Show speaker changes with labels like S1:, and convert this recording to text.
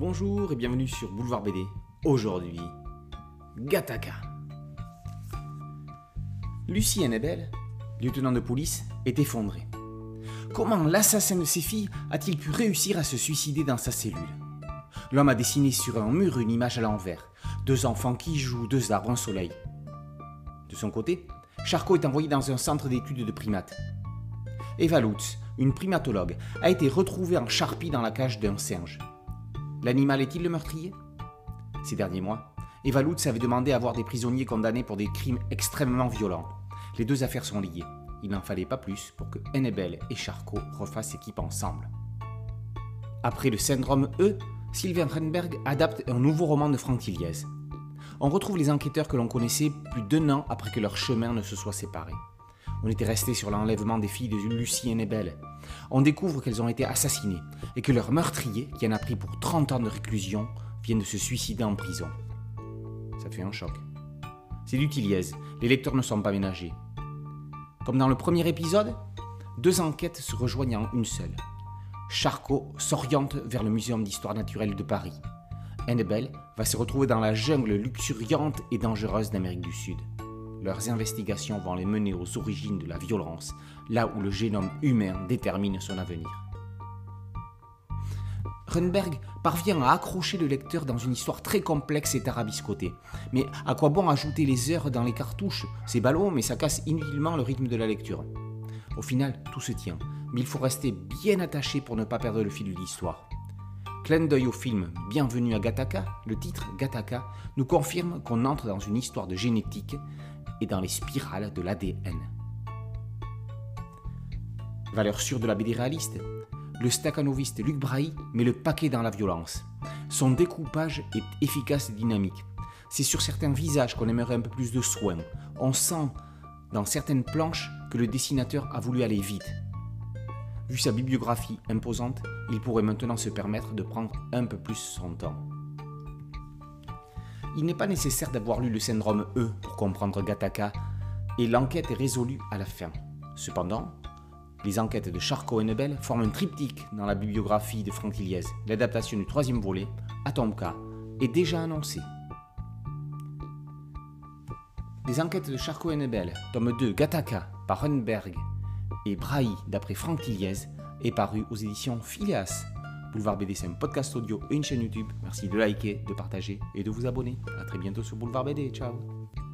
S1: Bonjour et bienvenue sur Boulevard BD. Aujourd'hui, Gataka. Lucie Hennebel, lieutenant de police, est effondrée. Comment l'assassin de ses filles a-t-il pu réussir à se suicider dans sa cellule? L'homme a dessiné sur un mur une image à l'envers. Deux enfants qui jouent, deux arbres, un soleil. De son côté, Charcot est envoyé dans un centre d'études de primates. Eva Lutz, une primatologue, a été retrouvée en charpie dans la cage d'un singe. L'animal est-il le meurtrier? Ces derniers mois, Eva Lutz avait demandé à voir des prisonniers condamnés pour des crimes extrêmement violents. Les deux affaires sont liées. Il n'en fallait pas plus pour que Hennebel et Charcot refassent équipe ensemble. Après le syndrome E, Sylvain Renberg adapte un nouveau roman de Franck Tilliez. On retrouve les enquêteurs que l'on connaissait plus d'un an après que leur chemin ne se soit séparé. On était resté sur l'enlèvement des filles de Lucie Hennebel. On découvre qu'elles ont été assassinées et que leur meurtrier, qui en a pris pour 30 ans de réclusion, vient de se suicider en prison. Ça fait un choc. C'est du Tilliez, les lecteurs ne sont pas ménagés. Comme dans le premier épisode, deux enquêtes se rejoignent en une seule. Charcot s'oriente vers le Muséum d'histoire naturelle de Paris. Hennebel va se retrouver dans la jungle luxuriante et dangereuse d'Amérique du Sud. Leurs investigations vont les mener aux origines de la violence, là où le génome humain détermine son avenir. Runberg parvient à accrocher le lecteur dans une histoire très complexe et tarabiscotée. Mais à quoi bon ajouter les heures dans les cartouches? C'est ballot, mais ça casse inutilement le rythme de la lecture. Au final, tout se tient, mais il faut rester bien attaché pour ne pas perdre le fil de l'histoire. Clin d'œil au film Bienvenue à Gataka, le titre Gataka nous confirme qu'on entre dans une histoire de génétique et dans les spirales de l'ADN. Valeur sûre de la BD réaliste, le staccanoviste Luc Brahi met le paquet dans la violence. Son découpage est efficace et dynamique. C'est sur certains visages qu'on aimerait un peu plus de soin. On sent dans certaines planches que le dessinateur a voulu aller vite. Vu sa bibliographie imposante, il pourrait maintenant se permettre de prendre un peu plus son temps. Il n'est pas nécessaire d'avoir lu le syndrome E pour comprendre Gataka, et l'enquête est résolue à la fin. Cependant, les enquêtes de Charcot et Nebel forment un triptyque dans la bibliographie de Franck Iliès. L'adaptation du troisième volet, Atomka, est déjà annoncée. Les enquêtes de Charcot et Nebel, tome 2, Gataka, par Hunberg et Brahi, d'après Franck Tilliez, est paru aux éditions Phileas. Boulevard BD, c'est un podcast audio et une chaîne YouTube. Merci de liker, de partager et de vous abonner. A très bientôt sur Boulevard BD. Ciao